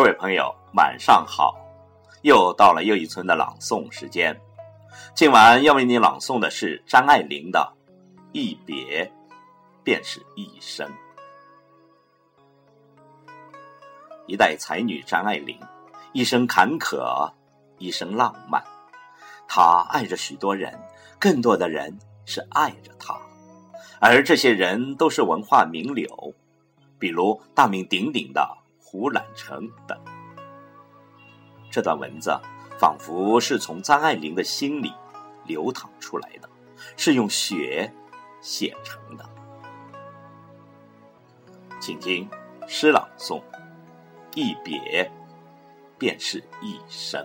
各位朋友，晚上好！又到了又一村的朗诵时间。今晚要为你朗诵的是张爱玲的《一别便是一生》。一代才女张爱玲，一生坎坷，一生浪漫。她爱着许多人，更多的人是爱着她，而这些人都是文化名流，比如大名鼎鼎的。胡兰成等，这段文字仿佛是从张爱玲的心里流淌出来的，是用血写成的。请听诗朗诵：一别便是一生。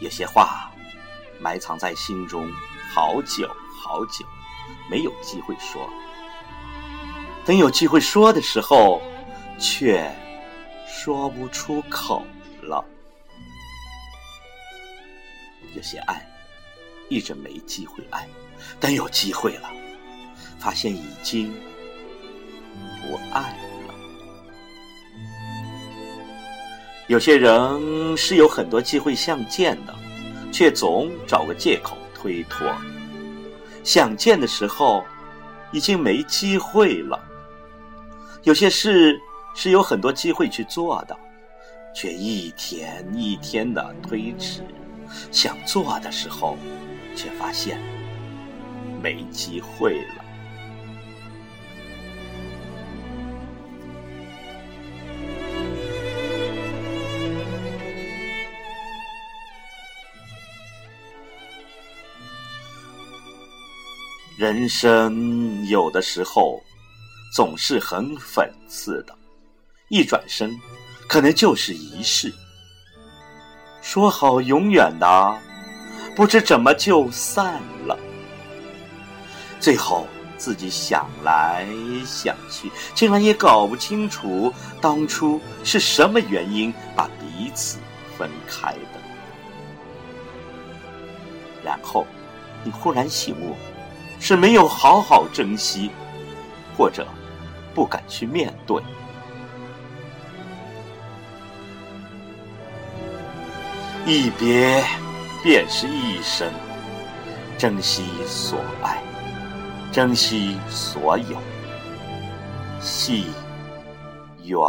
有些话埋藏在心中好久好久，没有机会说。等有机会说的时候，却说不出口了。有些爱一直没机会爱，等有机会了，发现已经不爱有些人是有很多机会相见的，却总找个借口推脱。想见的时候，已经没机会了。有些事是有很多机会去做的，却一天一天的推迟。想做的时候，却发现没机会了。人生有的时候总是很讽刺的，一转身，可能就是一世。说好永远的，不知怎么就散了。最后自己想来想去，竟然也搞不清楚当初是什么原因把彼此分开的。然后你忽然醒悟。是没有好好珍惜，或者不敢去面对。一别便是一生，珍惜所爱，珍惜所有，惜远。